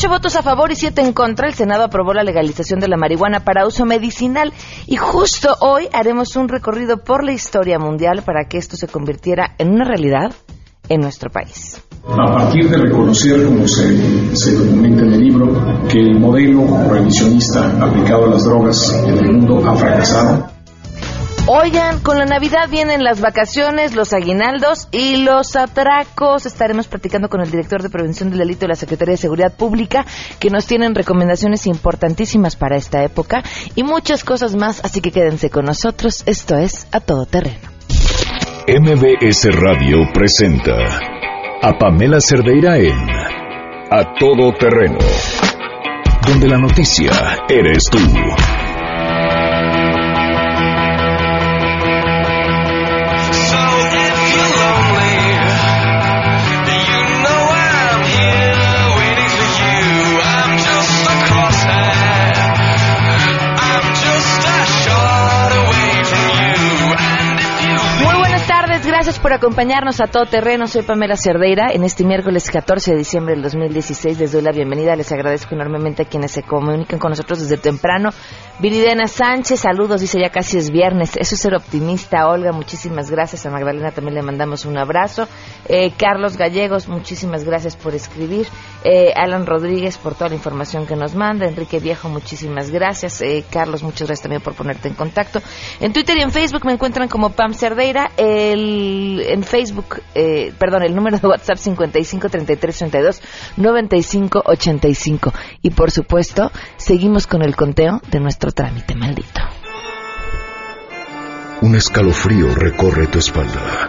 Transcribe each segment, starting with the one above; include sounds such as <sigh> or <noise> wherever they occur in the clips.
ocho votos a favor y siete en contra, el Senado aprobó la legalización de la marihuana para uso medicinal y justo hoy haremos un recorrido por la historia mundial para que esto se convirtiera en una realidad en nuestro país. A partir de reconocer, como se, se documenta en el libro, que el modelo prohibicionista aplicado a las drogas en el mundo ha fracasado, Oigan, con la Navidad vienen las vacaciones, los aguinaldos y los atracos. Estaremos platicando con el director de Prevención del Delito de la Secretaría de Seguridad Pública, que nos tienen recomendaciones importantísimas para esta época y muchas cosas más, así que quédense con nosotros. Esto es A Todo Terreno. MBS Radio presenta a Pamela Cerdeira en A Todo Terreno, donde la noticia eres tú. Gracias por acompañarnos a Todo Terreno. Soy Pamela Cerdeira. En este miércoles 14 de diciembre del 2016 les doy la bienvenida. Les agradezco enormemente a quienes se comunican con nosotros desde temprano. Viridena Sánchez, saludos, dice ya casi es viernes. Eso es ser optimista. Olga, muchísimas gracias. A Magdalena también le mandamos un abrazo. Eh, Carlos Gallegos, muchísimas gracias por escribir. Eh, Alan Rodríguez por toda la información que nos manda. Enrique Viejo, muchísimas gracias. Eh, Carlos, muchas gracias también por ponerte en contacto. En Twitter y en Facebook me encuentran como Pam Cerdeira. El, en Facebook, eh, perdón, el número de WhatsApp 55 33 32 95 85. Y por supuesto, seguimos con el conteo de nuestro trámite maldito. Un escalofrío recorre tu espalda.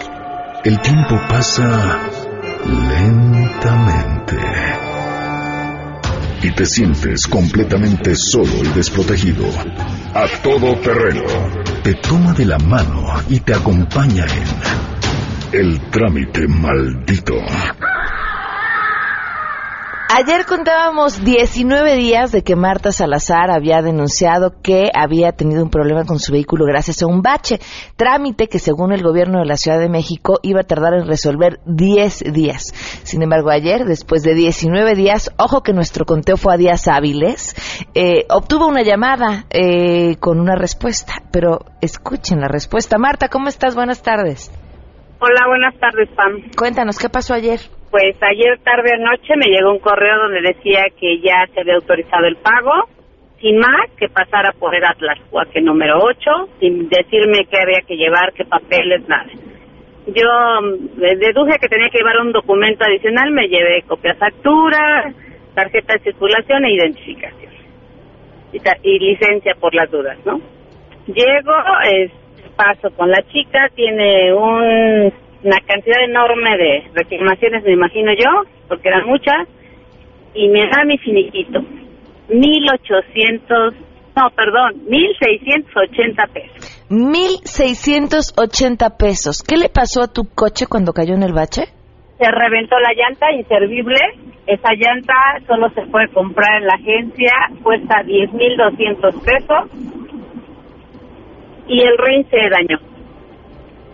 El tiempo pasa lentamente. Y te sientes completamente solo y desprotegido. A todo terreno. Te toma de la mano y te acompaña en El trámite maldito. Ayer contábamos 19 días de que Marta Salazar había denunciado que había tenido un problema con su vehículo gracias a un bache, trámite que según el gobierno de la Ciudad de México iba a tardar en resolver 10 días. Sin embargo, ayer, después de 19 días, ojo que nuestro conteo fue a días hábiles, eh, obtuvo una llamada eh, con una respuesta, pero escuchen la respuesta. Marta, ¿cómo estás? Buenas tardes. Hola, buenas tardes, Pam. Cuéntanos, ¿qué pasó ayer? Pues ayer tarde noche me llegó un correo donde decía que ya se había autorizado el pago, sin más, que pasara por el Atlas Huaque número 8, sin decirme qué había que llevar, qué papeles, nada. Yo mm, deduje que tenía que llevar un documento adicional, me llevé copia factura, tarjeta de circulación e identificación. Y, y licencia por las dudas, ¿no? Llego, es, paso con la chica, tiene un- una cantidad enorme de reclamaciones, me imagino yo, porque eran muchas, y me da mi finiquito. 1800, no, perdón, 1680 pesos. 1.680 pesos. ¿Qué le pasó a tu coche cuando cayó en el bache? Se reventó la llanta, inservible. Esa llanta solo se puede comprar en la agencia, cuesta 10.200 pesos. Y el ring se dañó.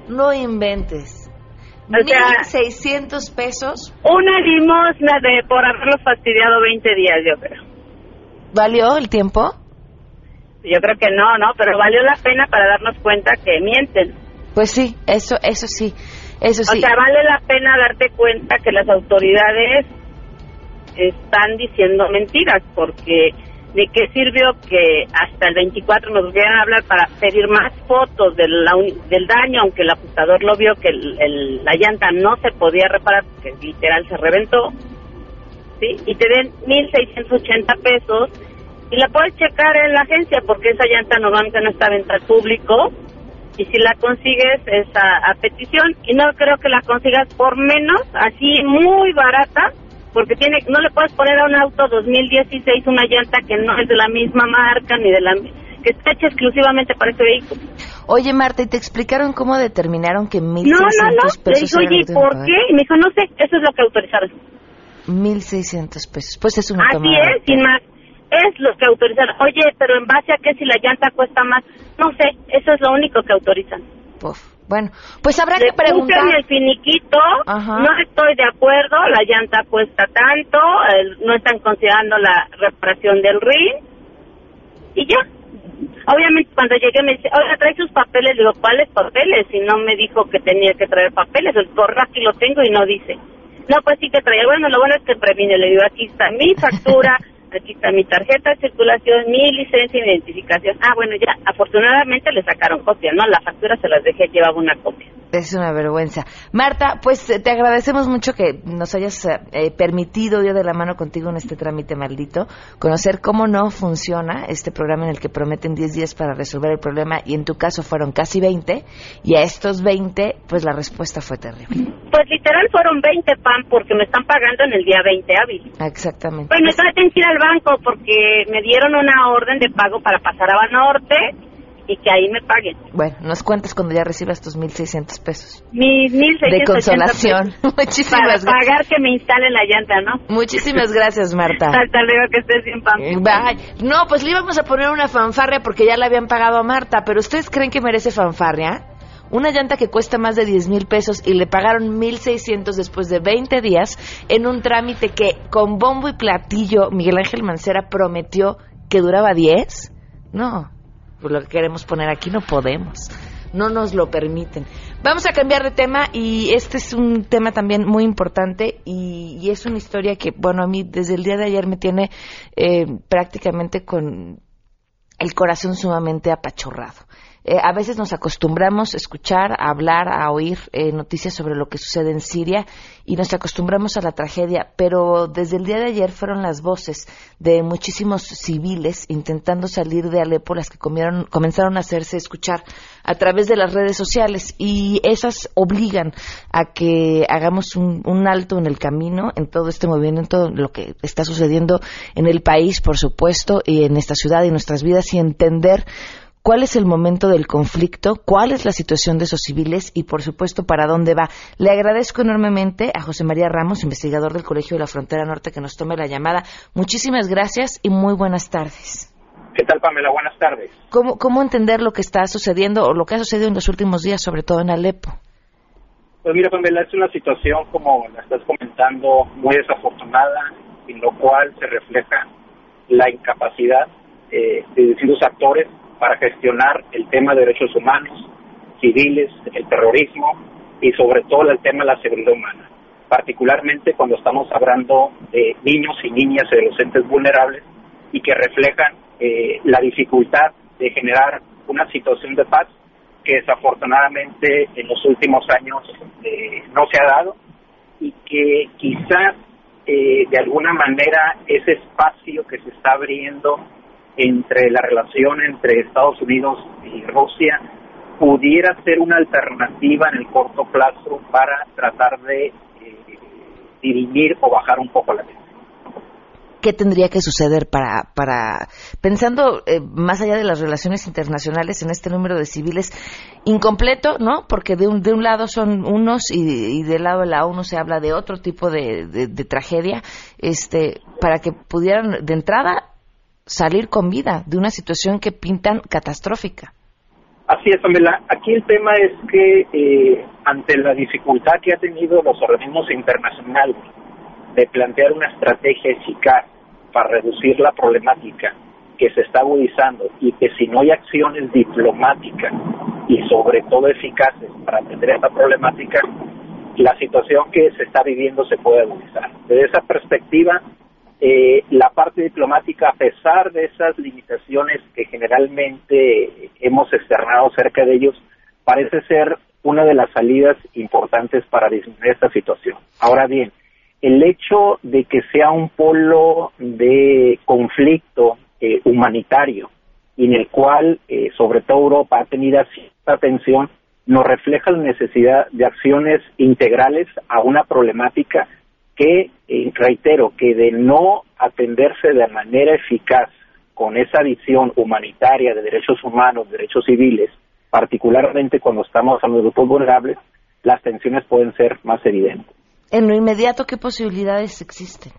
No inventes. O sea- 1.600 pesos. Una limosna de por haberlo fastidiado 20 días, yo creo. ¿Valió el tiempo? Yo creo que no, ¿no? Pero valió la pena para darnos cuenta que mienten. Pues sí, eso, eso sí, eso sí. O sea, vale la pena darte cuenta que las autoridades están diciendo mentiras, porque ¿de qué sirvió que hasta el 24 nos volvieran a hablar para pedir más fotos del, daño, aunque el ajustador lo vio que el- la llanta no se podía reparar, porque literal se reventó, ¿sí? Y te den 1.680 pesos y la puedes checar en la agencia, porque esa llanta normalmente no está a venta al público, y si la consigues es a petición y no creo que la consigas por menos, así muy barata, porque tiene no le puedes poner a un auto 2016 una llanta que no es de la misma marca ni de la que está hecha exclusivamente para ese vehículo. Oye, Marta, ¿y te explicaron cómo determinaron que 1.600 No, no, no. Le pesos era oye, ¿por pagar? qué? Y me dijo, no sé, eso es lo que autorizaron. 1.600 pesos. Pues es una Así tomada. es, sin más. Es lo que autorizaron. Oye, pero en base a qué si la llanta cuesta más. No sé, eso es lo único que autorizan. Puf. Bueno, pues habrá que preguntar. El finiquito, Ajá. no estoy de acuerdo, la llanta cuesta tanto, el- no están considerando la reparación del ring y ya. Obviamente cuando llegué me dice, oiga, trae sus papeles, digo, ¿cuáles papeles? Y no me dijo que tenía que traer papeles, el correo aquí lo tengo y no dice. No, pues sí que traía, bueno, lo bueno es que previne, le digo, aquí está mi factura, <laughs> aquí está mi tarjeta de circulación, mi licencia de identificación. Ah, bueno, ya, afortunadamente le sacaron copia, ¿no? La factura se las dejé, llevaba una copia. Es una vergüenza. Marta, pues eh, te agradecemos mucho que nos hayas eh, eh, permitido ir de la mano contigo en este trámite maldito, conocer cómo no funciona este programa en el que prometen 10 días para resolver el problema y en tu caso fueron casi 20 y a estos 20 pues la respuesta fue terrible. Pues literal fueron 20 pan porque me están pagando en el día 20 hábil. Exactamente. Bueno, traten que ir al banco porque me dieron una orden de pago para pasar a Banorte y que ahí me paguen. Bueno, nos cuentas cuando ya recibas tus 1.600 pesos Mis 1.680 de consolación. pesos <laughs> Para Muchísimas gracias. pagar que me instalen la llanta, ¿no? Muchísimas gracias, Marta. Hasta luego, que estés bien, Pam. Eh, Bye. No, pues le íbamos a poner una fanfarria porque ya le habían pagado a Marta, pero ¿ustedes creen que merece fanfarria? Una llanta que cuesta más de 10 mil pesos y le pagaron 1.600 después de 20 días en un trámite que con bombo y platillo Miguel Ángel Mancera prometió que duraba 10. No, pues lo que queremos poner aquí no podemos. No nos lo permiten. Vamos a cambiar de tema y este es un tema también muy importante y, es una historia que, bueno, a mí desde el día de ayer me tiene eh, prácticamente con el corazón sumamente apachurrado. Eh, a veces nos acostumbramos a escuchar, a hablar, a oír eh, noticias sobre lo que sucede en Siria y nos acostumbramos a la tragedia, pero desde el día de ayer fueron las voces de muchísimos civiles intentando salir de Alepo las que comieron- comenzaron a hacerse escuchar a través de las redes sociales y esas obligan a que hagamos un, un alto en el camino en todo este movimiento, lo que está sucediendo en el país, por supuesto, y en esta ciudad y en nuestras vidas y entender cuál es el momento del conflicto, cuál es la situación de esos civiles y, por supuesto, para dónde va. Le agradezco enormemente a José María Ramos, investigador del Colegio de la Frontera Norte, que nos tome la llamada. Muchísimas gracias y muy buenas tardes. ¿Qué tal, Pamela? Buenas tardes. ¿Cómo, cómo entender lo que está sucediendo o lo que ha sucedido en los últimos días, sobre todo en Alepo? Pues mira, Pamela, es una situación, como la estás comentando, muy desafortunada, en lo cual se refleja la incapacidad eh, de distintos actores para gestionar el tema de derechos humanos, civiles, el terrorismo y sobre todo el tema de la seguridad humana, particularmente cuando estamos hablando de niños y niñas y adolescentes vulnerables y que reflejan eh, la dificultad de generar una situación de paz que desafortunadamente en los últimos años eh, no se ha dado y que quizás eh, de alguna manera ese espacio que se está abriendo entre la relación entre Estados Unidos y Rusia pudiera ser una alternativa en el corto plazo para tratar de eh, o bajar un poco la tensión. ¿Qué tendría que suceder para, para pensando eh, más allá de las relaciones internacionales en este número de civiles incompleto, ¿no? Porque de un, de un lado son unos y, del lado de la ONU se habla de otro tipo de- de tragedia, este, para que pudieran de entrada salir con vida de una situación que pintan catastrófica. Así es, Pamela. Aquí el tema es que eh, ante la dificultad que ha tenido los organismos internacionales de plantear una estrategia eficaz para reducir la problemática que se está agudizando y que si no hay acciones diplomáticas y sobre todo eficaces para atender esta problemática, la situación que se está viviendo se puede agudizar. Desde esa perspectiva, eh, la parte diplomática, a pesar de esas limitaciones que generalmente hemos externado cerca de ellos, parece ser una de las salidas importantes para disminuir esta situación. Ahora bien, el hecho de que sea un polo de conflicto eh, humanitario y en el cual, eh, sobre todo Europa, ha tenido cierta atención, nos refleja la necesidad de acciones integrales a una problemática que, eh, reitero, que de no atenderse de manera eficaz con esa visión humanitaria de derechos humanos, derechos civiles, particularmente cuando estamos hablando de grupos vulnerables, las tensiones pueden ser más evidentes. En lo inmediato, ¿qué posibilidades existen?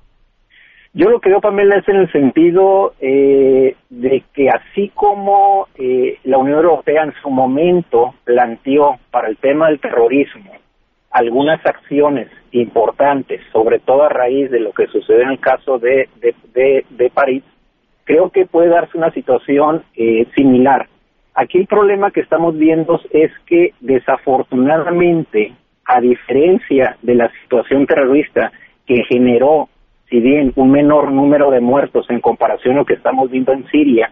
Yo lo que veo, Pamela, es en el sentido eh, de que así como eh, la Unión Europea en su momento planteó para el tema del terrorismo algunas acciones importantes, sobre todo a raíz de lo que sucedió en el caso de, de, de, de París, creo que puede darse una situación eh, similar. Aquí el problema que estamos viendo es que desafortunadamente, a diferencia de la situación terrorista que generó, si bien un menor número de muertos en comparación a lo que estamos viendo en Siria,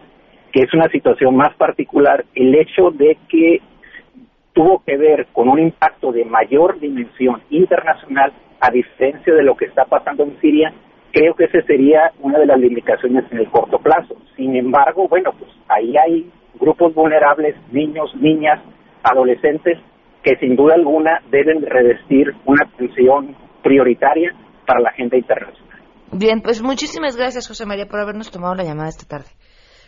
que es una situación más particular, el hecho de que tuvo que ver con un impacto de mayor dimensión internacional, a diferencia de lo que está pasando en Siria, creo que esa sería una de las limitaciones en el corto plazo. Sin embargo, bueno, pues ahí hay grupos vulnerables, niños, niñas, adolescentes, que sin duda alguna deben revestir una atención prioritaria para la agenda internacional. Bien, pues muchísimas gracias, José María, por habernos tomado la llamada esta tarde.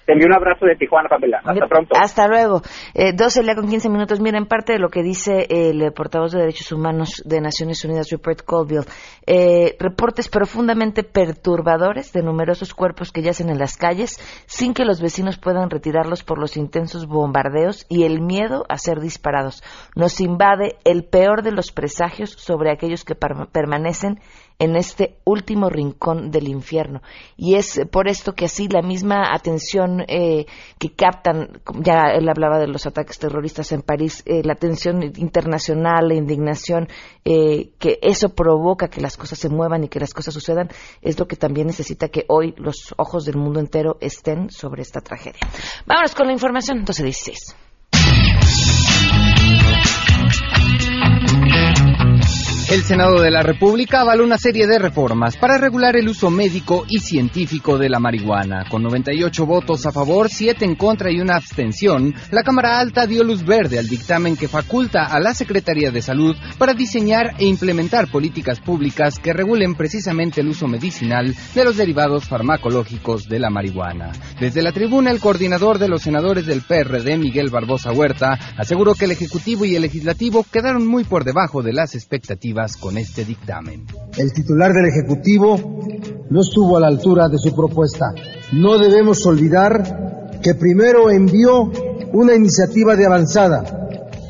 Te envío un abrazo de Tijuana, Pamela. Hasta pronto. Hasta luego. Eh, 12 ya con 15 minutos. Miren, parte de lo que dice el eh, portavoz de Derechos Humanos de Naciones Unidas, Rupert Colville, eh, reportes profundamente perturbadores de numerosos cuerpos que yacen en las calles sin que los vecinos puedan retirarlos por los intensos bombardeos y el miedo a ser disparados. Nos invade el peor de los presagios sobre aquellos que permanecen en este último rincón del infierno. Y es por esto que así la misma atención eh, que captan, ya él hablaba de los ataques terroristas en París, eh, la atención internacional, la indignación, eh, que eso provoca que las cosas se muevan y que las cosas sucedan, es lo que también necesita que hoy los ojos del mundo entero estén sobre esta tragedia. Vámonos con la información, 1216. El Senado de la República avaló una serie de reformas para regular el uso médico y científico de la marihuana. Con 98 votos a favor, 7 en contra y una abstención, la Cámara Alta dio luz verde al dictamen que faculta a la Secretaría de Salud para diseñar e implementar políticas públicas que regulen precisamente el uso medicinal de los derivados farmacológicos de la marihuana. Desde la tribuna, el coordinador de los senadores del PRD, Miguel Barbosa Huerta, aseguró que el Ejecutivo y el Legislativo quedaron muy por debajo de las expectativas con este dictamen. El titular del Ejecutivo no estuvo a la altura de su propuesta. No debemos olvidar que primero envió una iniciativa de avanzada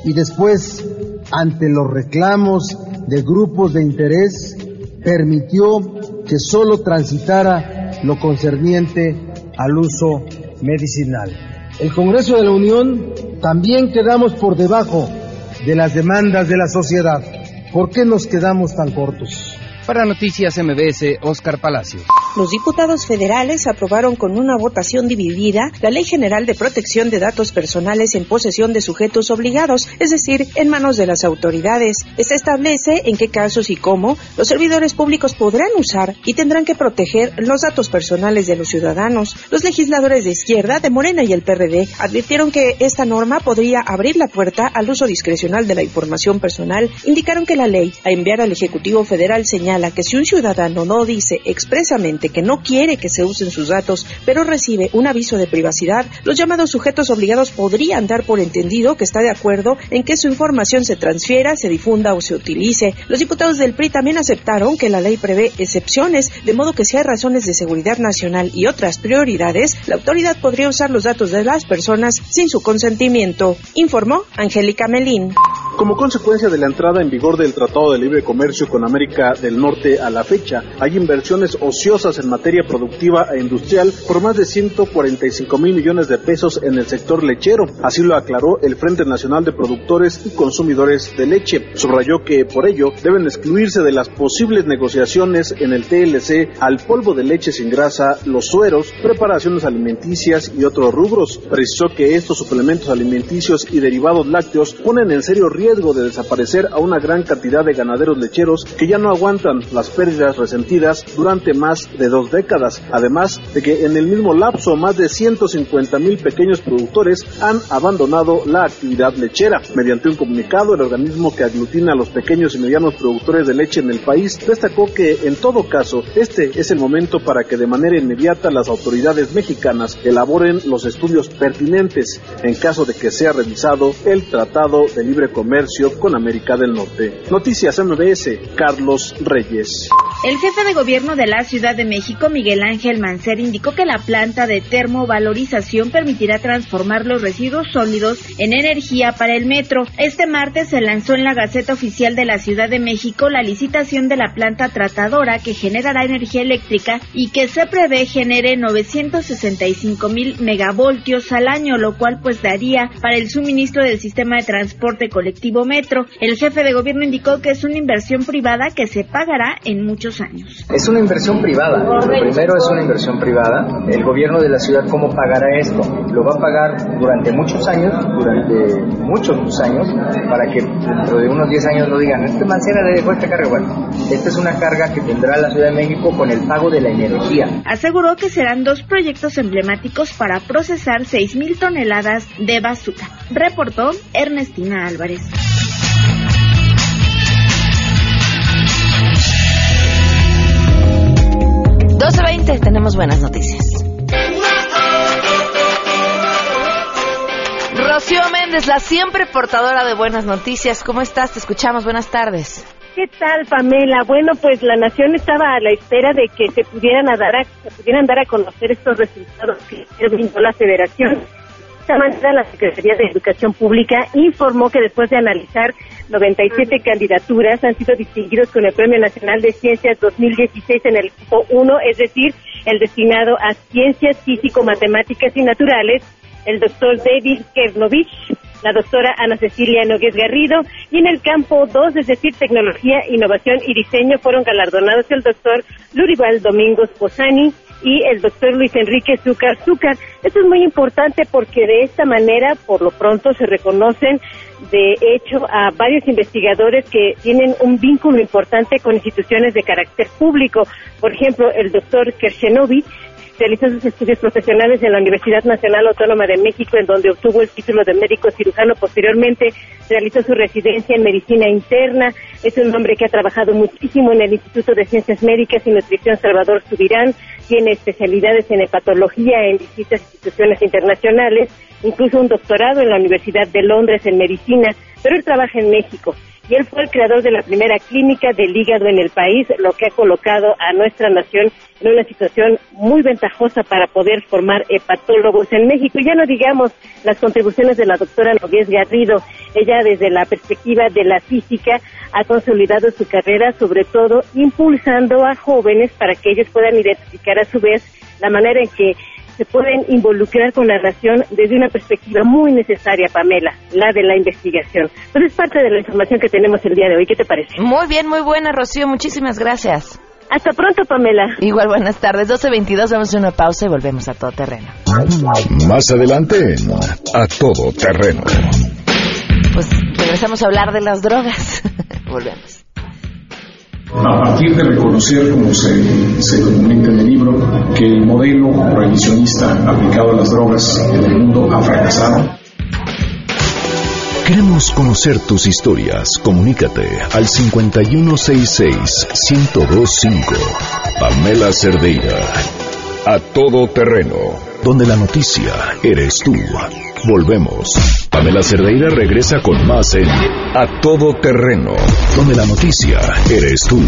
y después, ante los reclamos de grupos de interés, permitió que solo transitara lo concerniente al uso medicinal. El Congreso de la Unión también quedamos por debajo de las demandas de la sociedad. ¿Por qué nos quedamos tan cortos? Para Noticias MBS, Oscar Palacios. Los diputados federales aprobaron con una votación dividida la Ley General de Protección de Datos Personales en posesión de sujetos obligados, es decir, en manos de las autoridades. Esta establece en qué casos y cómo los servidores públicos podrán usar y tendrán que proteger los datos personales de los ciudadanos. Los legisladores de izquierda, de Morena y el PRD advirtieron que esta norma podría abrir la puerta al uso discrecional de la información personal. Indicaron que la ley, a enviar al Ejecutivo Federal, señala que si un ciudadano no dice expresamente que no quiere que se usen sus datos, pero recibe un aviso de privacidad, los llamados sujetos obligados podrían dar por entendido que está de acuerdo en que su información se transfiera, se difunda o se utilice. Los diputados del PRI también aceptaron que la ley prevé excepciones, de modo que si hay razones de seguridad nacional y otras prioridades, la autoridad podría usar los datos de las personas sin su consentimiento, informó Angélica Melín. Como consecuencia de la entrada en vigor del Tratado de Libre Comercio con América del Norte a la fecha, hay inversiones ociosas en materia productiva e industrial por más de 145 mil millones de pesos en el sector lechero. Así lo aclaró el Frente Nacional de Productores y Consumidores de Leche. Subrayó que por ello deben excluirse de las posibles negociaciones en el TLC al polvo de leche sin grasa, los sueros, preparaciones alimenticias y otros rubros. Precisó que estos suplementos alimenticios y derivados lácteos ponen en serio riesgo de desaparecer a una gran cantidad de ganaderos lecheros que ya no aguantan las pérdidas resentidas durante más de dos décadas. Además de que en el mismo lapso más de 150 mil pequeños productores han abandonado la actividad lechera. Mediante un comunicado, el organismo que aglutina a los pequeños y medianos productores de leche en el país destacó que en todo caso este es el momento para que de manera inmediata las autoridades mexicanas elaboren los estudios pertinentes en caso de que sea revisado el Tratado de Libre Comercio Noticias MBS, Carlos Reyes. El jefe de gobierno de la Ciudad de México, Miguel Ángel Mancer, indicó que la planta de termovalorización permitirá transformar los residuos sólidos en energía para el metro. Este martes se lanzó en la Gaceta Oficial de la Ciudad de México la licitación de la planta tratadora que generará energía eléctrica y que se prevé genere 965 mil megavoltios al año, lo cual pues daría para el suministro del sistema de transporte colectivo metro. El jefe de gobierno indicó que es una inversión privada que se pagará en muchos años. Es una inversión privada. Primero es una inversión privada. El gobierno de la ciudad, ¿cómo pagará esto? Lo va a pagar durante muchos años, durante muchos años, para que dentro de unos 10 años no digan, este Mancera le dejó esta carga. Bueno, esta es una carga que tendrá la Ciudad de México con el pago de la energía. Aseguró que serán dos proyectos emblemáticos para procesar 6.000 toneladas de basura. Reportó Ernestina Álvarez. 12.20, tenemos buenas noticias. Rocío Méndez, la siempre portadora de buenas noticias. ¿Cómo estás? Te escuchamos. Buenas tardes. ¿Qué tal, Pamela? Bueno, pues la nación estaba a la espera de que se pudieran dar a, pudieran dar a conocer estos resultados que brindó la Federación. Esta manera, la Secretaría de Educación Pública informó que después de analizar 97 candidaturas han sido distinguidos con el Premio Nacional de Ciencias 2016 en el equipo 1, es decir, el destinado a ciencias físico-matemáticas y naturales, el doctor David Kernovich, la doctora Ana Cecilia Nogués Garrido, y en el campo 2, es decir, tecnología, innovación y diseño, fueron galardonados el doctor Lurival Domingos Posani y el doctor Luis Enrique Zúcar Zúcar. Esto es muy importante porque de esta manera, por lo pronto, se reconocen de hecho a varios investigadores que tienen un vínculo importante con instituciones de carácter público. Por ejemplo, el doctor Kershenovic realizó sus estudios profesionales en la Universidad Nacional Autónoma de México, en donde obtuvo el título de médico cirujano. Posteriormente realizó su residencia en medicina interna. Es un hombre que ha trabajado muchísimo en el Instituto de Ciencias Médicas y Nutrición Salvador Subirán. Tiene especialidades en hepatología en distintas instituciones internacionales, incluso un doctorado en la Universidad de Londres en medicina, pero él trabaja en México y él fue el creador de la primera clínica del hígado en el país, lo que ha colocado a nuestra nación en una situación muy ventajosa para poder formar hepatólogos en México. Ya no digamos las contribuciones de la doctora Nogués Garrido. Ella desde la perspectiva de la física ha consolidado su carrera, sobre todo impulsando a jóvenes para que ellos puedan identificar a su vez la manera en que se pueden involucrar con la nación desde una perspectiva muy necesaria, Pamela, la de la investigación. Pues es parte de la información que tenemos el día de hoy. ¿Qué te parece? Muy bien, muy buena, Rocío. Muchísimas gracias. Hasta pronto, Pamela. Igual, buenas tardes. 12.22, vamos a una pausa y volvemos a todo terreno. Más adelante en A Todo Terreno. Pues regresamos a hablar de las drogas. <laughs> volvemos. A partir de reconocer, como se, se documenta en el libro, que el modelo prohibicionista aplicado a las drogas en el mundo ha fracasado, Queremos conocer tus historias. Comunícate al 5166-1025. Pamela Cerdeira. A todo terreno. Donde la noticia eres tú. Volvemos. Pamela Cerdeira regresa con más en A todo terreno. Donde la noticia eres tú.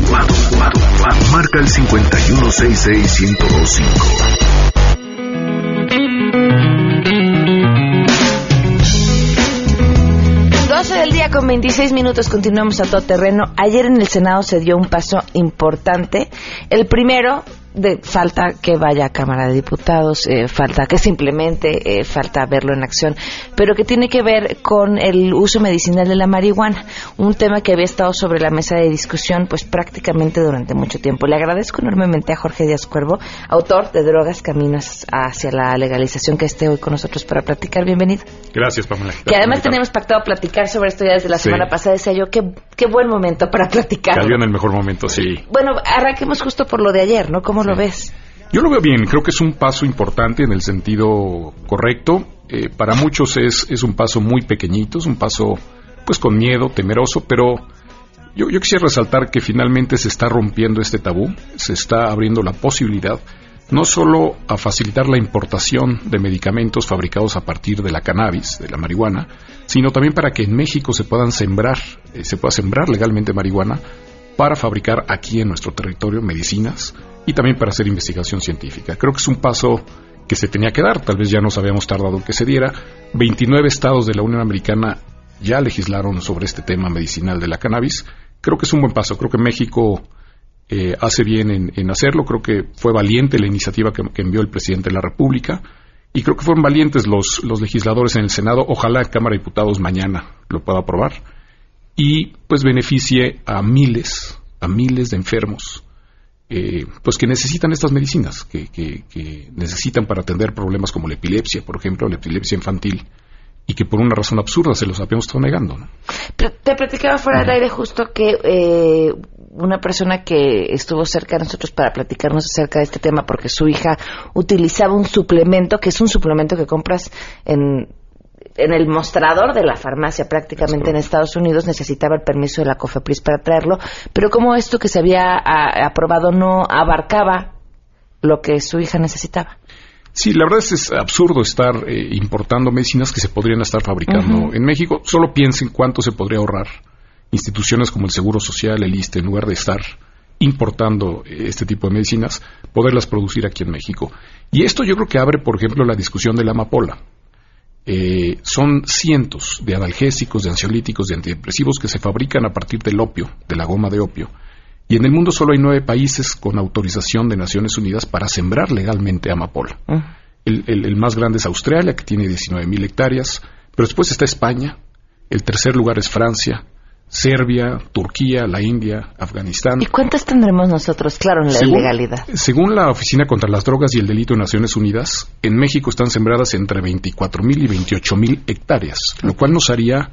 Marca el 5166-1025. 12 del día con 26 minutos, continuamos a todo terreno. Ayer en el Senado se dio un paso importante. El primero, de, falta que vaya a Cámara de Diputados, eh, falta que simplemente eh, falta verlo en acción, pero que tiene que ver con el uso medicinal de la marihuana, un tema que había estado sobre la mesa de discusión pues prácticamente durante mucho tiempo. Le agradezco enormemente a Jorge Díaz Cuervo, autor de Drogas Caminos hacia la legalización, que esté hoy con nosotros para platicar. Bienvenido. Gracias, Pamela. Que además teníamos pactado platicar sobre esto ya desde la Sí. semana pasada. Decía yo, qué, qué buen momento para platicar. Cayó en el mejor momento, sí. Bueno, arranquemos justo por lo de ayer, ¿no? ¿Cómo lo ves? Yo lo veo bien, creo que es un paso importante en el sentido correcto. Eh, para muchos es, es un paso muy pequeñito, es un paso pues con miedo, temeroso, pero yo, yo quisiera resaltar que finalmente se está rompiendo este tabú, se está abriendo la posibilidad no solo a facilitar la importación de medicamentos fabricados a partir de la cannabis, de la marihuana, sino también para que en México se puedan sembrar, eh, se pueda sembrar legalmente marihuana para fabricar aquí en nuestro territorio medicinas y también para hacer investigación científica. Creo que es un paso que se tenía que dar, tal vez ya nos habíamos tardado en que se diera. 29 estados de la Unión Americana ya legislaron sobre este tema medicinal de la cannabis. Creo que es un buen paso, creo que México eh, hace bien en, en hacerlo, creo que fue valiente la iniciativa que, que envió el presidente de la República. Y creo que fueron valientes los, los legisladores en el Senado. Ojalá Cámara de Diputados mañana lo pueda aprobar. Y pues beneficie a miles, a miles de enfermos, eh, pues que necesitan estas medicinas, que, que, que necesitan para atender problemas como la epilepsia, por ejemplo, la epilepsia infantil, y que por una razón absurda se los habíamos estado negando. ¿no? Pero te platicaba fuera del aire justo que eh, una persona que estuvo cerca de nosotros para platicarnos acerca de este tema porque su hija utilizaba un suplemento que es un suplemento que compras en en el mostrador de la farmacia prácticamente en Estados Unidos necesitaba el permiso de la COFEPRIS para traerlo, pero como esto que se había a- aprobado no abarcaba lo que su hija necesitaba. Sí, la verdad es, es absurdo estar eh, importando medicinas que se podrían estar fabricando en México. Solo piensen cuánto se podría ahorrar instituciones como el Seguro Social, el ISSSTE, en lugar de estar importando eh, este tipo de medicinas, poderlas producir aquí en México. Y esto yo creo que abre, por ejemplo, la discusión de la amapola. Eh, son cientos de analgésicos, de ansiolíticos, de antidepresivos que se fabrican a partir del opio, de la goma de opio. Y en el mundo solo hay nueve países con autorización de Naciones Unidas para sembrar legalmente amapola. El, el- el más grande es Australia, que tiene 19.000 hectáreas, pero después está España, el tercer lugar es Francia, Serbia, Turquía, la India, Afganistán. ¿Y cuántas tendremos nosotros, claro, en la Según- ilegalidad? Según la Oficina contra las Drogas y el Delito de Naciones Unidas, en México están sembradas entre 24.000 y 28.000 hectáreas, lo cual nos haría,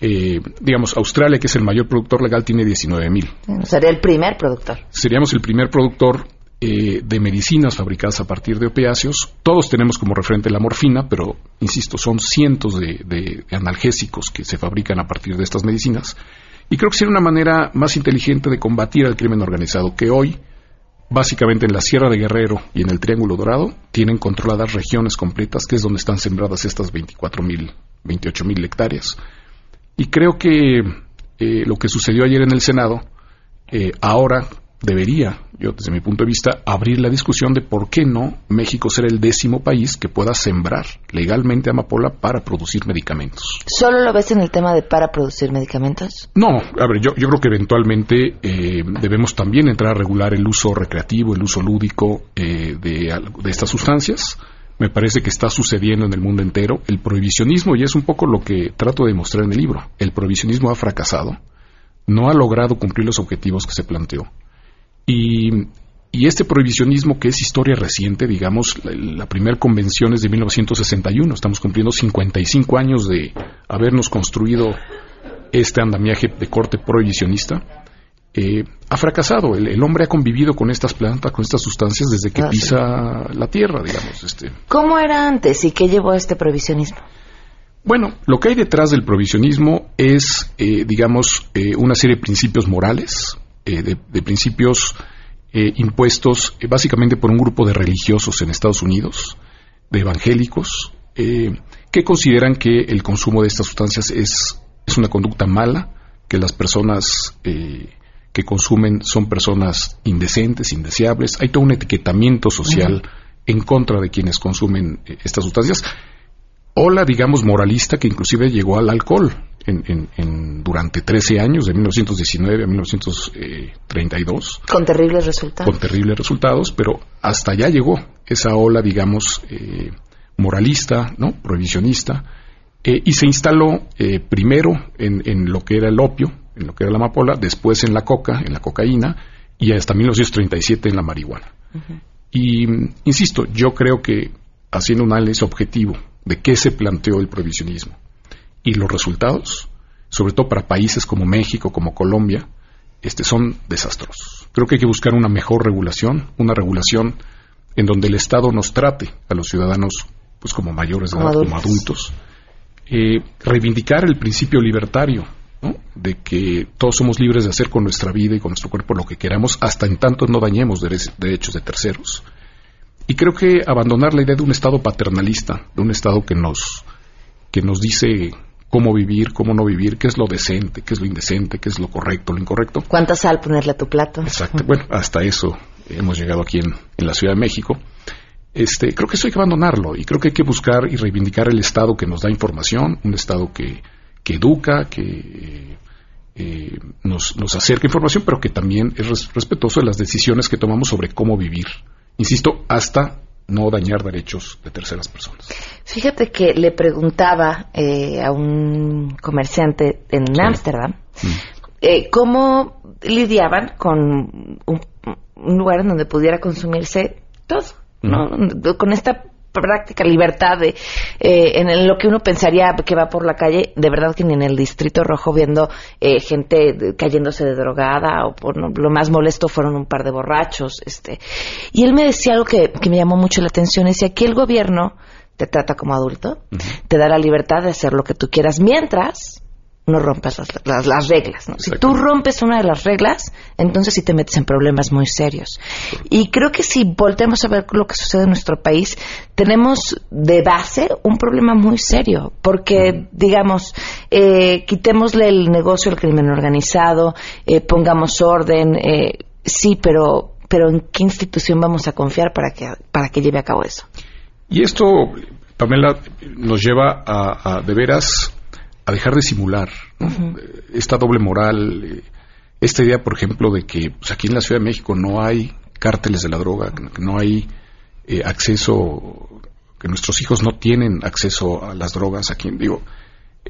eh, digamos, Australia, que es el mayor productor legal, tiene 19.000. Sería el primer productor. Seríamos el primer productor eh, de medicinas fabricadas a partir de opiáceos. Todos tenemos como referente la morfina, pero, insisto, son cientos de, de- de analgésicos que se fabrican a partir de estas medicinas. Y creo que sería una manera más inteligente de combatir al crimen organizado, que hoy, básicamente en la Sierra de Guerrero y en el Triángulo Dorado, tienen controladas regiones completas, que es donde están sembradas estas 24.000, 28.000 hectáreas. Y creo que eh, lo que sucedió ayer en el Senado, eh, ahora debería, yo desde mi punto de vista, abrir la discusión de por qué no México ser el décimo país que pueda sembrar legalmente amapola para producir medicamentos. ¿Solo lo ves en el tema de para producir medicamentos? No, a ver, yo, yo creo que eventualmente eh, debemos también entrar a regular el uso recreativo, el uso lúdico eh, de estas sustancias. Me parece que está sucediendo en el mundo entero. El prohibicionismo, y es un poco lo que trato de demostrar en el libro, el prohibicionismo ha fracasado, no ha logrado cumplir los objetivos que se planteó. Y, este prohibicionismo, que es historia reciente, digamos, la primera convención es de 1961, estamos cumpliendo 55 años de habernos construido este andamiaje de corte prohibicionista, eh, ha fracasado. El, el hombre ha convivido con estas plantas, con estas sustancias desde que Ah, sí. pisa la tierra, digamos. Este. ¿Cómo era antes y qué llevó a este provisionismo? Bueno, lo que hay detrás del provisionismo es, eh, digamos, eh, una serie de principios morales, eh, de, de principios eh, impuestos eh, básicamente por un grupo de religiosos en Estados Unidos, de evangélicos, eh, que consideran que el consumo de estas sustancias es, es una conducta mala, que las personas eh, que consumen son personas indecentes, indeseables. Hay todo un etiquetamiento social en contra de quienes consumen eh, estas sustancias ola, digamos, moralista que inclusive llegó al alcohol en, en- en- durante 13 años, de 1919 a 1932, Con terribles resultados. con terribles resultados, pero hasta allá llegó esa ola, digamos, eh, moralista, ¿no? Prohibicionista, eh, y se instaló eh, primero en, en lo que era el opio, en lo que era la amapola, después en la coca, en la cocaína, y hasta 1937 en la marihuana. Y insisto, yo creo que haciendo un análisis objetivo de qué se planteó el prohibicionismo y los resultados, sobre todo para países como México, como Colombia, este, son desastrosos. Creo que hay que buscar una mejor regulación, una regulación en donde el Estado nos trate a los ciudadanos pues como mayores Como edad, como adultos. adultos, Eh, reivindicar el principio libertario, ¿no? de que todos somos libres de hacer con nuestra vida y con nuestro cuerpo lo que queramos, hasta en tanto no dañemos dere- derechos de terceros. Y creo que abandonar la idea de un Estado paternalista, de un Estado que nos, que nos dice cómo vivir, cómo no vivir, qué es lo decente, qué es lo indecente, qué es lo correcto, lo incorrecto. ¿Cuánta sal ponerle a tu plato? Exacto. Bueno, hasta eso hemos llegado aquí en, en la Ciudad de México. Este, creo que eso hay que abandonarlo y creo que hay que buscar y reivindicar el Estado que nos da información, un Estado que, que educa, que eh, nos, nos acerca información, pero que también es res- respetuoso de las decisiones que tomamos sobre cómo vivir. Insisto, hasta no dañar derechos de terceras personas. Fíjate que le preguntaba eh, a un comerciante en Ámsterdam eh, cómo lidiaban con un, un lugar en donde pudiera consumirse todo, ¿no? Con esta práctica libertad de eh, en lo que uno pensaría que va por la calle, de verdad que ni en el distrito rojo viendo eh, gente cayéndose de drogada o por no, lo más molesto fueron un par de borrachos, este. Y él me decía algo que, que me llamó mucho la atención, decía aquí el gobierno te trata como adulto, te da la libertad de hacer lo que tú quieras mientras no rompas las, las- las reglas. ¿no? Si tú rompes una de las reglas, entonces sí te metes en problemas muy serios. Y creo que si volteamos a ver lo que sucede en nuestro país, tenemos de base un problema muy serio, porque, digamos, eh, quitémosle el negocio al crimen organizado, eh, pongamos orden, eh, sí, pero, pero ¿en qué institución vamos a confiar para que, para que lleve a cabo eso? Y esto, Pamela, nos lleva a, a, de veras a dejar de simular ¿no? esta doble moral, eh, esta idea, por ejemplo, de que pues, aquí en la Ciudad de México no hay cárteles de la droga, que no hay eh, acceso, que nuestros hijos no tienen acceso a las drogas. Aquí, digo,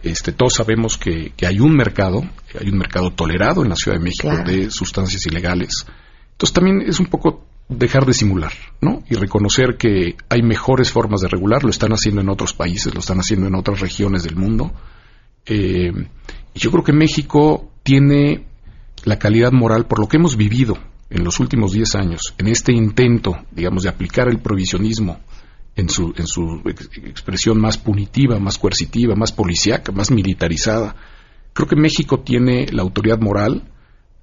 este, todos sabemos que, que hay un mercado, hay un mercado tolerado en la Ciudad de México Claro. de sustancias ilegales. Entonces también es un poco dejar de simular, ¿no? Y reconocer que hay mejores formas de regular, lo están haciendo en otros países, lo están haciendo en otras regiones del mundo. Eh, yo creo que México tiene la calidad moral por lo que hemos vivido en los últimos 10 años, en este intento, digamos, de aplicar el provisionismo en su, en su ex- expresión más punitiva, más coercitiva, más policíaca, más militarizada. Creo que México tiene la autoridad moral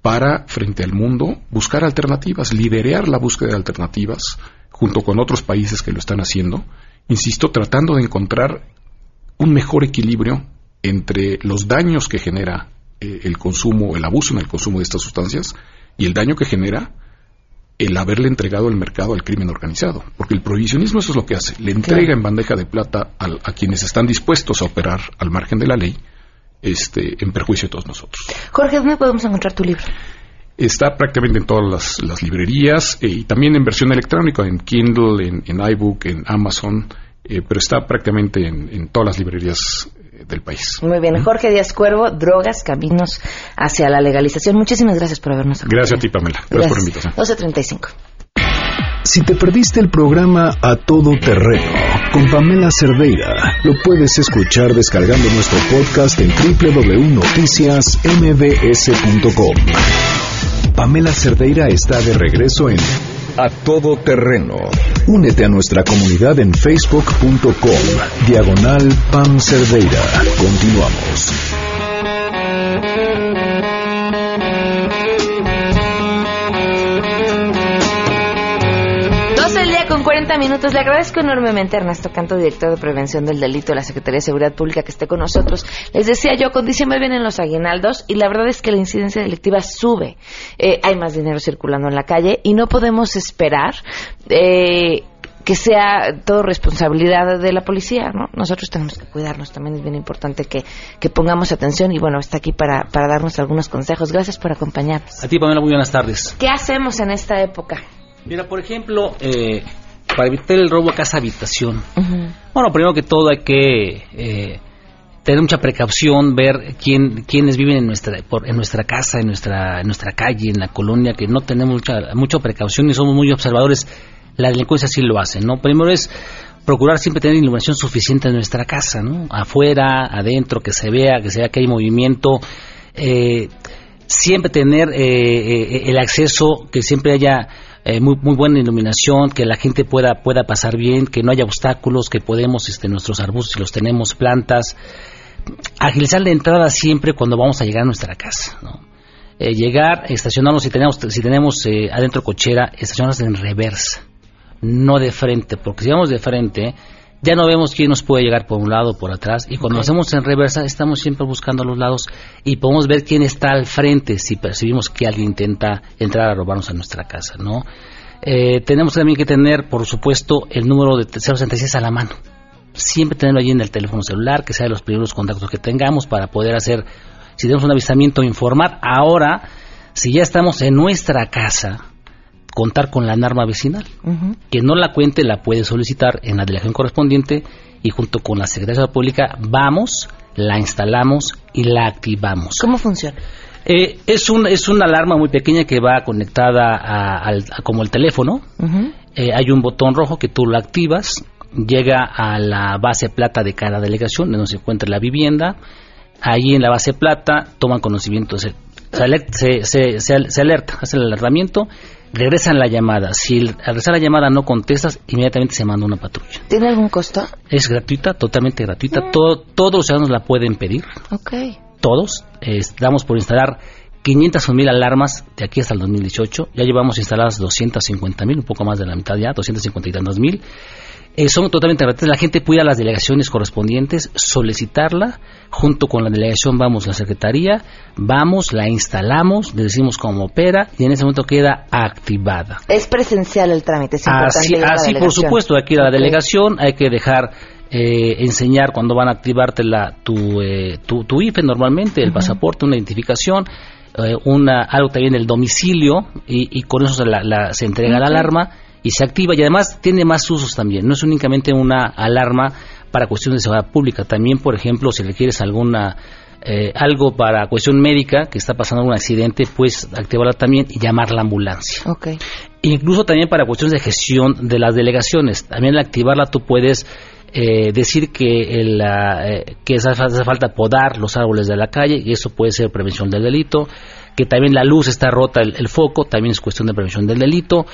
para, frente al mundo, buscar alternativas, liderar la búsqueda de alternativas, junto con otros países que lo están haciendo, insisto, tratando de encontrar un mejor equilibrio entre los daños que genera eh, el consumo, el abuso en el consumo de estas sustancias y el daño que genera el haberle entregado el mercado al crimen organizado. Porque el prohibicionismo eso es lo que hace, le entrega en bandeja de plata a quienes están dispuestos a operar al margen de la ley este, en perjuicio de todos nosotros. Jorge, ¿dónde podemos encontrar tu libro? Está prácticamente en todas las, las librerías eh, y también en versión electrónica, en Kindle, en, en iBook, en Amazon, eh, pero está prácticamente en, en todas las librerías del país. Muy bien, Jorge Díaz Cuervo, Drogas, Caminos hacia la Legalización. Muchísimas gracias por habernos acompañado. Gracias a ti, Pamela. Gracias, por la invitación. 12.35. Si te perdiste el programa A Todo Terreno con Pamela Cerdeira, lo puedes escuchar descargando nuestro podcast en www.noticiasmbs.com. Pamela Cerdeira está de regreso en A Todo Terreno. Únete a nuestra comunidad en facebook.com, diagonal Pam Cerdeira. Continuamos. 12 del día con 40 minutos. Le agradezco enormemente a Ernesto Canto, director de Prevención del Delito de la Secretaría de Seguridad Pública, que esté con nosotros. Les decía yo, con diciembre vienen los aguinaldos y la verdad es que la incidencia delictiva sube. Eh, hay más dinero circulando en la calle y no podemos esperar. eh, que sea todo responsabilidad de la policía, ¿no? Nosotros tenemos que cuidarnos, también es bien importante que, que pongamos atención y bueno, está aquí para, para darnos algunos consejos. Gracias por acompañarnos. A ti, Pamela, muy buenas tardes. ¿Qué hacemos en esta época? Mira, por ejemplo, eh, para evitar el robo a casa habitación, bueno, primero que todo hay que eh, tener mucha precaución, ver quién, quiénes viven en nuestra, por- en nuestra casa, en nuestra, en nuestra calle, en la colonia, que no tenemos mucha, mucha precaución y somos muy observadores. La delincuencia sí lo hace, ¿no? Primero es procurar siempre tener iluminación suficiente en nuestra casa, ¿no? Afuera, adentro, que se vea, que se vea que hay movimiento. Eh, siempre tener eh, eh, el acceso, que siempre haya eh, muy, muy buena iluminación, que la gente pueda, pueda pasar bien, que no haya obstáculos, que podemos, este, nuestros arbustos, si los tenemos, plantas, agilizar la entrada siempre cuando vamos a llegar a nuestra casa, ¿no? Eh, llegar, estacionarnos si tenemos, si tenemos eh, adentro cochera, estacionarnos en reversa. no de frente, porque si vamos de frente, ya no vemos quién nos puede llegar por un lado o por atrás. Y cuando lo hacemos en reversa, estamos siempre buscando a los lados y podemos ver quién está al frente si percibimos que alguien intenta entrar a robarnos a nuestra casa, ¿no? Eh, tenemos también que tener, por supuesto, el número de 066 a la mano. Siempre tenerlo allí en el teléfono celular, que sea de los primeros contactos que tengamos para poder hacer, si tenemos un avistamiento, informar. Ahora, si ya estamos en nuestra casa, contar con la alarma vecinal. Que no la cuente, la puede solicitar en la delegación correspondiente y junto con la Secretaría de Salud Pública vamos, la instalamos y la activamos. ¿Cómo funciona? Eh, es, un, es una alarma muy pequeña que va conectada a, al- a como el teléfono. Eh, hay un botón rojo que tú lo activas, llega a la base plata de cada delegación, donde se encuentra la vivienda. Ahí en la base plata toman conocimiento, se, se, alert- se- se- se- se alerta, hace el alertamiento, regresan la llamada. Si al regresar la llamada no contestas, inmediatamente se manda una patrulla. ¿Tiene algún costo? Es gratuita, totalmente gratuita. Todo- todos los ciudadanos la pueden pedir Ok. todos. Eh, estamos por instalar 500 mil alarmas de aquí hasta el 2018. Ya llevamos instaladas 250 mil, un poco más de la mitad ya, 250 y tantos mil. Eh, son totalmente gratuitas. La gente puede ir a las delegaciones correspondientes, solicitarla. Junto con la delegación vamos a la secretaría, vamos, la instalamos, le decimos cómo opera y en ese momento queda activada. Es presencial el trámite, es importante Así, así por supuesto, hay que ir a la Ok. delegación, hay que dejar eh, enseñar cuando van a activarte la, tu, eh, tu, tu IFE normalmente, el pasaporte, una identificación, eh, una, algo también del domicilio y, y con eso se, la- la- se entrega la alarma y se activa y además tiene más usos también, no es únicamente una alarma para cuestiones de seguridad pública, también por ejemplo si requieres alguna eh, algo para cuestión médica, que está pasando un accidente, pues activarla también y llamar la ambulancia. Ok. Incluso también para cuestiones de gestión de las delegaciones. También al activarla tú puedes eh, decir que, el, ah, eh, que hace hace falta podar los árboles de la calle y eso puede ser prevención del delito. Que también la luz está rota, el, el foco, también es cuestión de prevención del delito.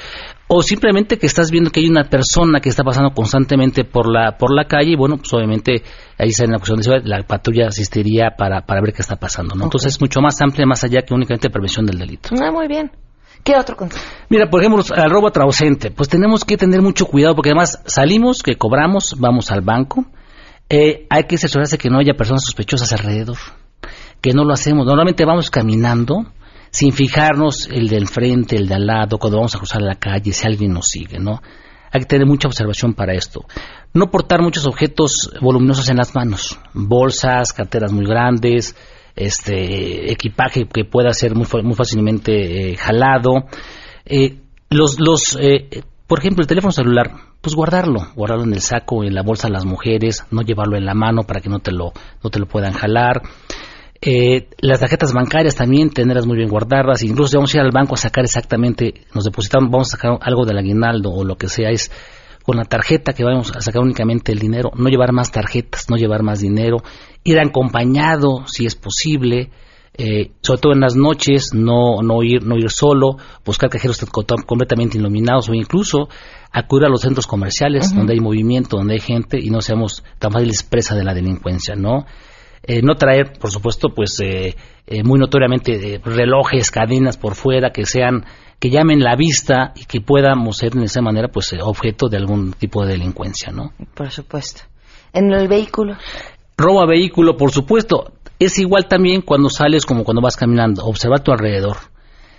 O simplemente que estás viendo que hay una persona que está pasando constantemente por la por la calle y bueno, pues obviamente ahí está en la cuestión de la patrulla asistiría para, para ver qué está pasando. ¿no? Entonces es mucho más amplia, más allá que únicamente prevención del delito. Ah, muy bien. ¿Qué otro consejo? Mira, por ejemplo, al robo ausente, pues tenemos que tener mucho cuidado porque además salimos, que cobramos, vamos al banco, eh, hay que asegurarse que no haya personas sospechosas alrededor, que no lo hacemos. Normalmente vamos caminando sin fijarnos el del frente, el de al lado, cuando vamos a cruzar la calle, si alguien nos sigue, ¿no? Hay que tener mucha observación para esto. No portar muchos objetos voluminosos en las manos, bolsas, carteras muy grandes, este equipaje que pueda ser muy, muy fácilmente eh, jalado. Eh, los, los, eh, por ejemplo, el teléfono celular, pues guardarlo, guardarlo en el saco, en la bolsa de las mujeres, no llevarlo en la mano para que no te lo, no te lo puedan jalar. Eh, las tarjetas bancarias también tenerlas muy bien guardadas, incluso si vamos a ir al banco a sacar exactamente, nos depositamos, vamos a sacar algo del aguinaldo o lo que sea, es con la tarjeta que vamos a sacar únicamente el dinero, no llevar más tarjetas, no llevar más dinero, ir acompañado si es posible, eh, sobre todo en las noches, no, no ir, no ir solo, buscar cajeros co- completamente iluminados o incluso acudir a los centros comerciales donde hay movimiento, donde hay gente y no seamos tan fáciles presa de la delincuencia, ¿no? Eh, no traer, por supuesto, pues eh, eh, muy notoriamente eh, relojes, cadenas por fuera que sean que llamen la vista y que podamos ser de esa manera pues eh, objeto de algún tipo de delincuencia, ¿no? Por supuesto. En el vehículo. Robo a vehículo, por supuesto. Es igual también cuando sales como cuando vas caminando. Observar tu alrededor.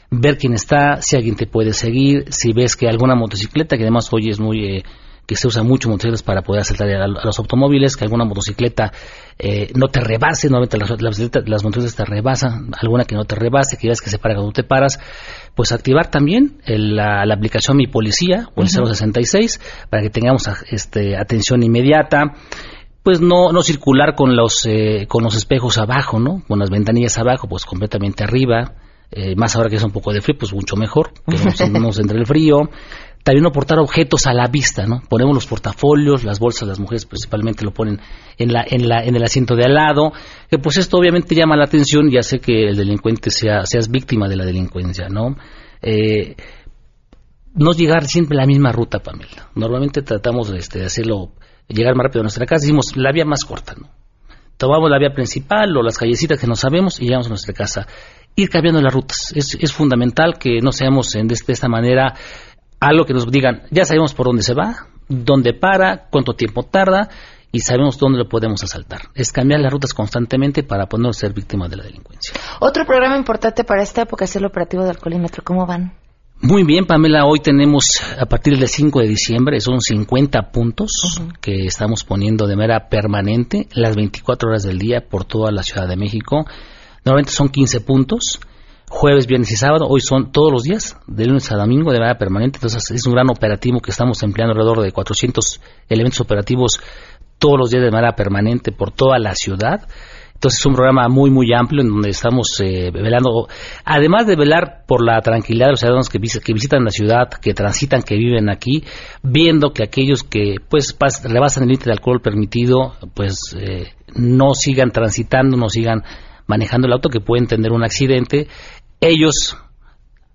Ver quién está, si alguien te puede seguir, si ves que alguna motocicleta, que además hoy es muy... eh, que se usa mucho motocicletas para poder asaltar a, a los automóviles, que alguna motocicleta eh, no te rebase, normalmente las, las, las motocicletas te rebasan, alguna que no te rebase, que veas que se para cuando te paras, pues activar también el- la, la aplicación Mi Policía o el Ujú. 066 para que tengamos a- este, atención inmediata pues no no circular con los eh, con los espejos abajo no con las ventanillas abajo pues completamente arriba eh, más ahora que es un poco de frío pues mucho mejor que no nos, <laughs> no nos entre el frío también no portar objetos a la vista no ponemos los portafolios las bolsas las mujeres principalmente lo ponen en la en la en el asiento de al lado que pues esto obviamente llama la atención y hace que el delincuente sea seas víctima de la delincuencia no eh, no llegar siempre la misma ruta, Pamela. Normalmente tratamos este, de hacerlo, llegar más rápido a nuestra casa, decimos la vía más corta, ¿no? Tomamos la vía principal o las callecitas que no sabemos y llegamos a nuestra casa. Ir cambiando las rutas. Es, es fundamental que no seamos en, de, de esta manera algo que nos digan, ya sabemos por dónde se va, dónde para, cuánto tiempo tarda y sabemos dónde lo podemos asaltar. Es cambiar las rutas constantemente para poder ser víctimas de la delincuencia. Otro programa importante para esta época es el operativo de alcoholímetro. ¿Cómo van? Muy bien, Pamela, hoy tenemos a partir del 5 de diciembre, son 50 puntos que estamos poniendo de manera permanente las 24 horas del día por toda la Ciudad de México. Normalmente son 15 puntos, jueves, viernes y sábado, hoy son todos los días, de lunes a domingo de manera permanente, entonces es un gran operativo que estamos empleando alrededor de 400 elementos operativos todos los días de manera permanente por toda la ciudad. Entonces es un programa muy, muy amplio en donde estamos eh, velando, además de velar por la tranquilidad de los ciudadanos que, vis- que visitan la ciudad, que transitan, que viven aquí, viendo que aquellos que pues rebasan el límite de alcohol permitido, pues eh, no sigan transitando, no sigan manejando el auto, que pueden tener un accidente. Ellos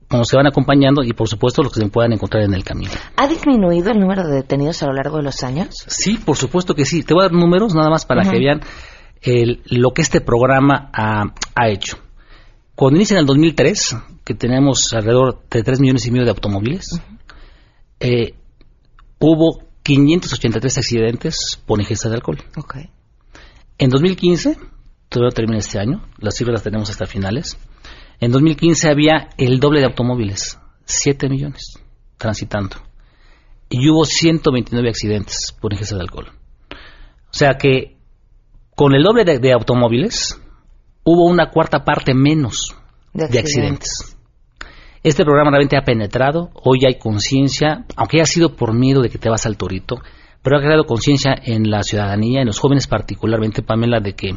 como se van acompañando y por supuesto los que se puedan encontrar en el camino. ¿Ha disminuido el número de detenidos a lo largo de los años? Sí, por supuesto que sí. Te voy a dar números nada más para que vean el- lo que este programa ha, ha hecho. Cuando inicia en el 2003, que tenemos alrededor de 3 millones y medio de automóviles, eh, hubo 583 accidentes por ingesta de alcohol. Okay. En 2015, todavía termina este año, las cifras las tenemos hasta finales. En 2015 había el doble de automóviles, 7 millones transitando. Y hubo 129 accidentes por ingesta de alcohol. O sea que con el doble de, de automóviles hubo una cuarta parte menos De de accidentes. Este programa realmente ha penetrado, hoy hay conciencia, aunque haya sido por miedo de que te vas al torito, pero ha creado conciencia en la ciudadanía, en los jóvenes particularmente, Pamela, de que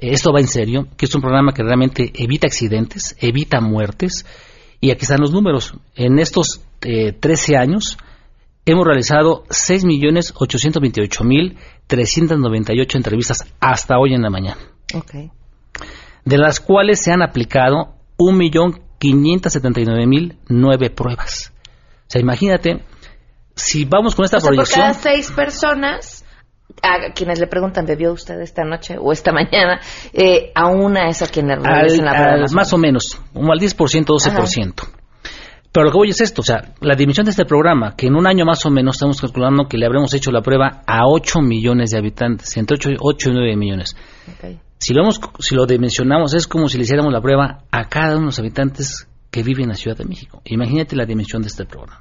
esto va en serio, que es un programa que realmente evita accidentes, evita muertes, y aquí están los números. En estos eh, 13 años hemos realizado 6.828.398 entrevistas hasta hoy en la mañana Okay. de las cuales se han aplicado 1.579.009 pruebas. O sea, imagínate, si vamos con esta O sea, por proyección, cada seis personas a quienes le preguntan, ¿bebió usted esta noche o esta mañana? Eh, a una es a quien le al- realizan la prueba. al- más o menos, como al 10%, 12%. Pero lo que voy es esto, o sea, la dimensión de este programa, que en un año más o menos estamos calculando que le habremos hecho la prueba a 8 millones de habitantes, entre 8, 8 y 9 millones. Si lo, hemos- si lo dimensionamos, es como si le hiciéramos la prueba a cada uno de los habitantes que vive en la Ciudad de México. Imagínate la dimensión de este programa.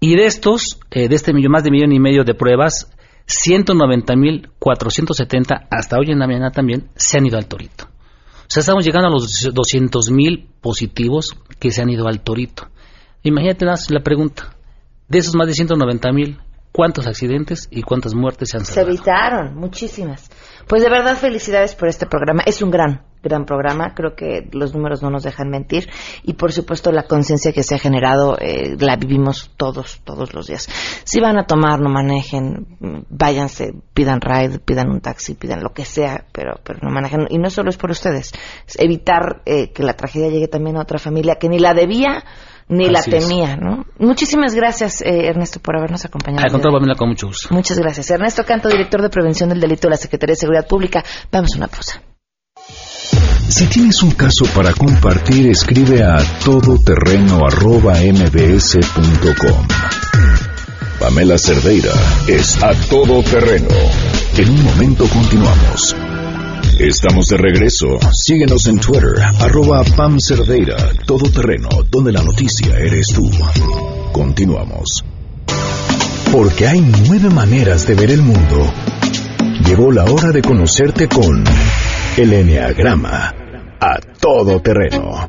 Y de estos, eh, de este millón, más de millón y medio de pruebas, 190.470 hasta hoy en la mañana también se han ido al torito. O sea, estamos llegando a los 200.000 positivos que se han ido al torito. Imagínate la pregunta. De esos más de 190.000, ¿cuántos accidentes y cuántas muertes se han Se salvado? evitaron, muchísimas. Pues de verdad, felicidades por este programa. Es un gran, gran programa. Creo que los números no nos dejan mentir. Y por supuesto, la conciencia que se ha generado eh, la vivimos todos, todos los días. Si van a tomar, no manejen, váyanse, pidan ride, pidan un taxi, pidan lo que sea, pero, pero no manejen. Y no solo es por ustedes. Es evitar eh, que la tragedia llegue también a otra familia que ni la debía ni la es. temía, ¿no? Muchísimas gracias, eh, Ernesto, por habernos acompañado. Al contrario, Pamela, con mucho gusto. Muchas gracias. Ernesto Canto, director de Prevención del Delito de la Secretaría de Seguridad Pública. Vamos a una pausa. Si tienes un caso para compartir, escribe a todoterreno.mbs.com. Pamela Cerdeira es a todo terreno. En un momento continuamos. Estamos de regreso. Síguenos en Twitter, arroba Pam Cerdeira, todo terreno, donde la noticia eres tú. Continuamos. Porque hay nueve maneras de ver el mundo. Llegó la hora de conocerte con el Enneagrama a todo terreno.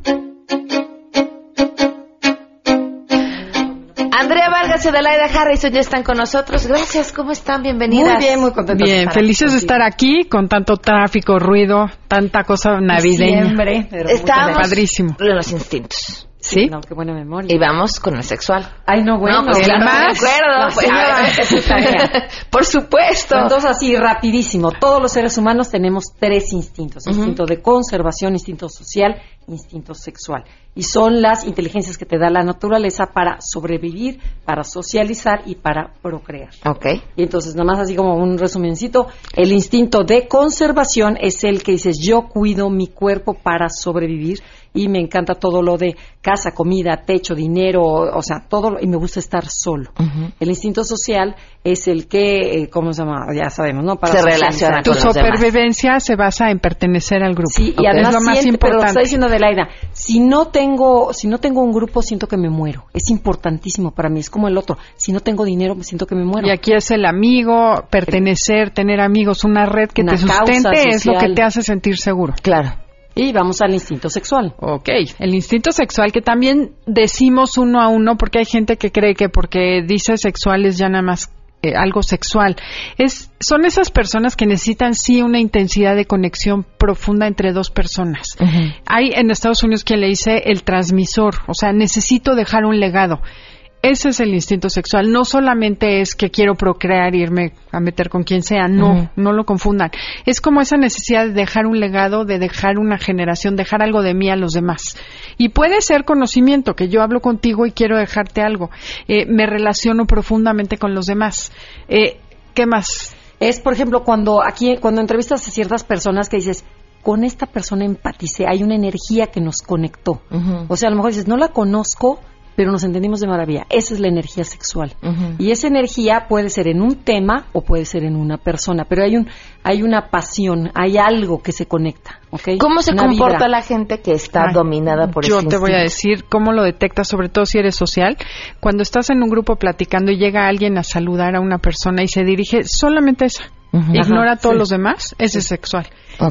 Andrea Vargas y Adelaida Harrison ya están con nosotros. Gracias, ¿cómo están? Bienvenidas. Muy bien, muy contentos de Bien, estar felices de estar aquí con tanto tráfico, ruido, tanta cosa navideña. Diciembre, pero Estábamos Padrísimo. los instintos. ¿Sí? No, qué buena memoria. Y vamos con el sexual. Ay, no, bueno. no, pues claro, más, de acuerdo. la pues, ver. <laughs> <laughs> Por supuesto. Entonces, así, rapidísimo. Todos los seres humanos tenemos tres instintos. Instinto de conservación, instinto social, instinto sexual. y son las inteligencias que te da la naturaleza para sobrevivir, para socializar y para procrear. Ok. Y entonces, nada más así como un resumencito, el instinto de conservación es el que dices, yo cuido mi cuerpo para sobrevivir y me encanta todo lo de casa, comida, techo, dinero, o sea, todo, lo- y me gusta estar solo. El instinto social es el que, eh, ¿cómo se llama? Ya sabemos, ¿no? Se relaciona socializar. Tu supervivencia se basa en pertenecer al grupo. Sí, y es además lo más siente- pero lo importante. está diciendo Adelaida, si no tengo, si no tengo un grupo siento que me muero. Es importantísimo para mí, es como el otro. Si no tengo dinero me siento que me muero. Y aquí es el amigo, pertenecer, tener amigos, una red que Una te sustente es lo que te hace sentir seguro. Claro. Y vamos al instinto sexual. Ok, el instinto sexual que también decimos uno a uno porque hay gente que cree que porque dice sexual es ya nada más eh, algo sexual. Es, son esas personas que necesitan sí una intensidad de conexión profunda entre dos personas. Hay en Estados Unidos quien le dice el transmisor, o sea, necesito dejar un legado. Ese es el instinto sexual. No solamente es que quiero procrear, irme a meter con quien sea. No, no lo confundan. Es como esa necesidad de dejar un legado, de dejar una generación, dejar algo de mí a los demás. Y puede ser conocimiento, que yo hablo contigo y quiero dejarte algo. Eh, me relaciono profundamente con los demás. Eh, ¿Qué más? Es, por ejemplo, cuando aquí, cuando entrevistas a ciertas personas que dices, con esta persona empaticé, hay una energía que nos conectó. O sea, a lo mejor dices, no la conozco, pero nos entendimos de maravilla. Esa es la energía sexual. Y esa energía puede ser en un tema o puede ser en una persona, pero hay un hay una pasión, hay algo que se conecta, ¿ok? ¿Cómo se Una comporta vibra. la gente que está Ay, dominada por Yo este te voy a decir cómo lo detectas, sobre todo si eres social. Cuando estás en un grupo platicando y llega alguien a saludar a una persona y se dirige solamente a esa, ignora a todos sí. los demás, ese es sexual.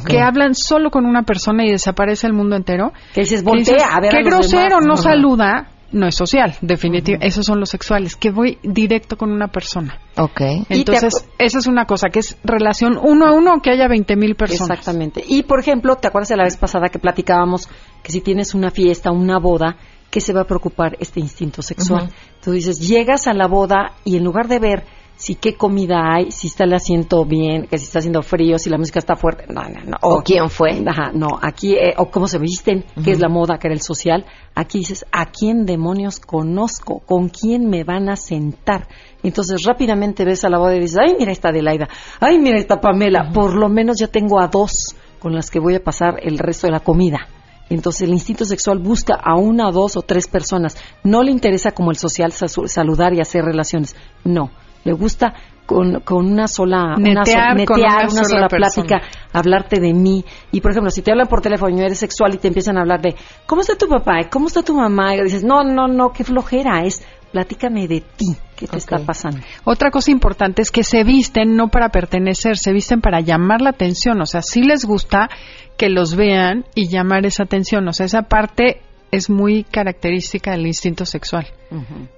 Que hablan solo con una persona y desaparece el mundo entero. Que dices, Que voltea a ver a Qué los grosero, demás". no Ajá. saluda. No es social, definitivamente. Esos son los sexuales, que voy directo con una persona. Ok. Entonces, esa es una cosa, que es relación uno a uno, que haya 20 mil personas. Exactamente. Y por ejemplo, ¿te acuerdas de la vez pasada que platicábamos que si tienes una fiesta, una boda, ¿qué se va a preocupar este instinto sexual? Tú dices, llegas a la boda y en lugar de ver si qué comida hay, si está el asiento bien, que si está haciendo frío, si la música está fuerte, no, no, no. O quién fue. Ajá, no, aquí, eh, o cómo se visten, qué es la moda, que era el social. Aquí dices, ¿a quién demonios conozco? ¿Con quién me van a sentar? Entonces rápidamente ves a la boda y dices, ay, mira esta Adelaida, ay, mira esta Pamela, por lo menos ya tengo a dos con las que voy a pasar el resto de la comida. Entonces el instinto sexual busca a una, dos o tres personas. No le interesa como el social sa- saludar y hacer relaciones. No, le gusta con, con una sola una so- Netear con netear, una una sola plática, hablarte de mí. Y por ejemplo, si te hablan por teléfono y eres sexual y te empiezan a hablar de ¿cómo está tu papá? ¿Cómo está tu mamá? Y dices, no, no, no, qué flojera. Es platícame de ti. ¿Qué te está pasando? Otra cosa importante es que se visten no para pertenecer, se visten para llamar la atención. O sea, sí les gusta que los vean y llamar esa atención. O sea, esa parte es muy característica del instinto sexual,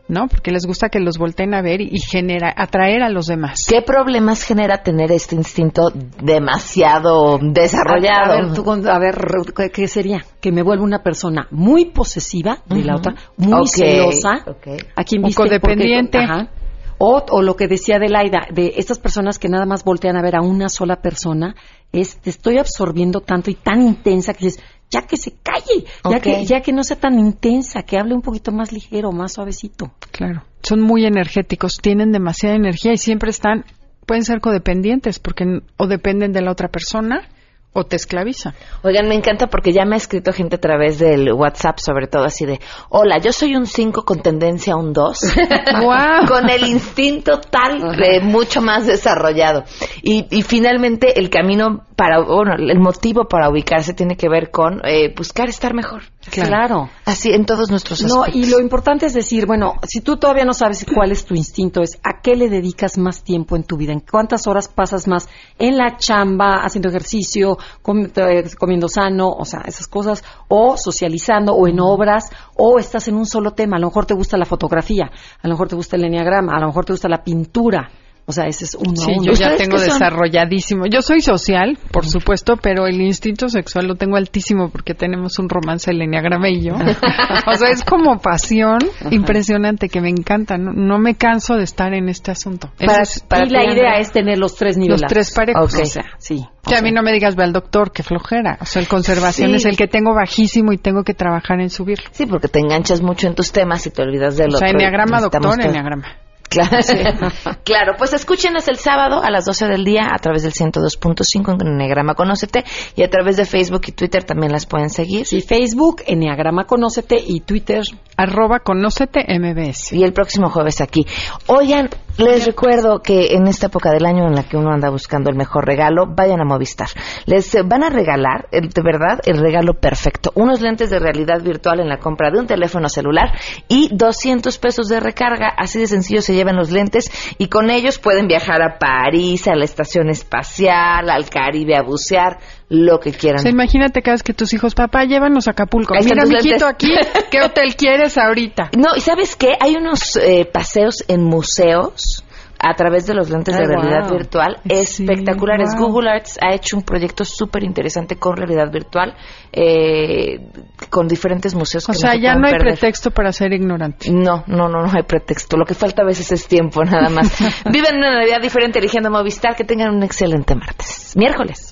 ¿no? Porque les gusta que los volteen a ver y, genera, atraer a los demás. ¿Qué problemas genera tener este instinto demasiado desarrollado? A, a ver, tú a ver, ¿qué, qué sería? Que me vuelva una persona muy posesiva de la otra, muy Ok, celosa. ok. ¿A quien O viste? Porque- codependiente. ajá. O, o lo que decía Adelaida, de estas personas que nada más voltean a ver a una sola persona, es te estoy absorbiendo tanto y tan intensa que dices, ya que se calle, ya, que, ya que no sea tan intensa, que hable un poquito más ligero, más suavecito. Claro. Son muy energéticos, tienen demasiada energía y siempre están, pueden ser codependientes porque o dependen de la otra persona o te esclavizan. Oigan, me encanta porque ya me ha escrito gente a través del WhatsApp, sobre todo así de, hola, yo soy un 5 con tendencia a un 2, <laughs> Guau. con el instinto tal de mucho más desarrollado. Y, y finalmente el camino para, bueno, el motivo para ubicarse tiene que ver con eh, buscar estar mejor. Claro. Así en todos nuestros No, aspectos. y lo importante es decir, bueno, si tú todavía no sabes cuál es tu instinto, es a qué le dedicas más tiempo en tu vida, en cuántas horas pasas más en la chamba, haciendo ejercicio, com- eh, comiendo sano, o sea, esas cosas, o socializando, o en obras, o estás en un solo tema. A lo mejor te gusta la fotografía, a lo mejor te gusta el enneagrama, a lo mejor te gusta la pintura. O sea, ese es uno Sí, a uno. yo ya ¿Ustedes tengo desarrolladísimo. Yo soy social, por supuesto, pero el instinto sexual lo tengo altísimo porque tenemos un romance el enneagrama y yo. o sea, es como pasión impresionante que me encanta. No, no me canso de estar en este asunto. Para- es- y la idea es tener los tres niveles. Los tres parejos. O sea, sí. Que a mí no me digas, ve al doctor, que flojera. O sea, el conservación Sí. es el que tengo bajísimo y tengo que trabajar en subirlo. Sí, porque te enganchas mucho en tus temas y te olvidas del O sea, enneagrama, doctor, enneagrama. Claro, <laughs> claro, pues escúchenos el sábado a las 12 del día a través del 102.5 en Enneagrama Conócete y a través de Facebook y Twitter también las pueden seguir. Sí, Facebook, Enneagrama Conócete y Twitter. Arroba Conócete MBS. Y el próximo jueves aquí. Oigan, les recuerdo que en esta época del año en la que uno anda buscando el mejor regalo, vayan a Movistar. Les eh, van a regalar, de verdad, el regalo perfecto. Unos lentes de realidad virtual en la compra de un teléfono celular y 200 pesos de recarga. Así de sencillo se llevan los lentes y con ellos pueden viajar a París, a la estación espacial, al Caribe a bucear, lo que O quieran. sea, imagínate cada vez que tus hijos, papá, llévanos a Acapulco. Ahí Mira, mijito, aquí, <laughs> ¿qué hotel quieres ahorita? No, y ¿sabes qué? Hay unos eh, paseos en museos a través de los lentes de realidad wow. virtual Sí, espectaculares. wow. Google Arts ha hecho un proyecto súper interesante con realidad virtual eh, con diferentes museos. O que sea, se ya no hay perder. pretexto para ser ignorante. No, no, no, no hay pretexto. Lo que falta a veces es tiempo, nada más. <laughs> Viven una Navidad diferente eligiendo Movistar. Que tengan un excelente martes. Miércoles.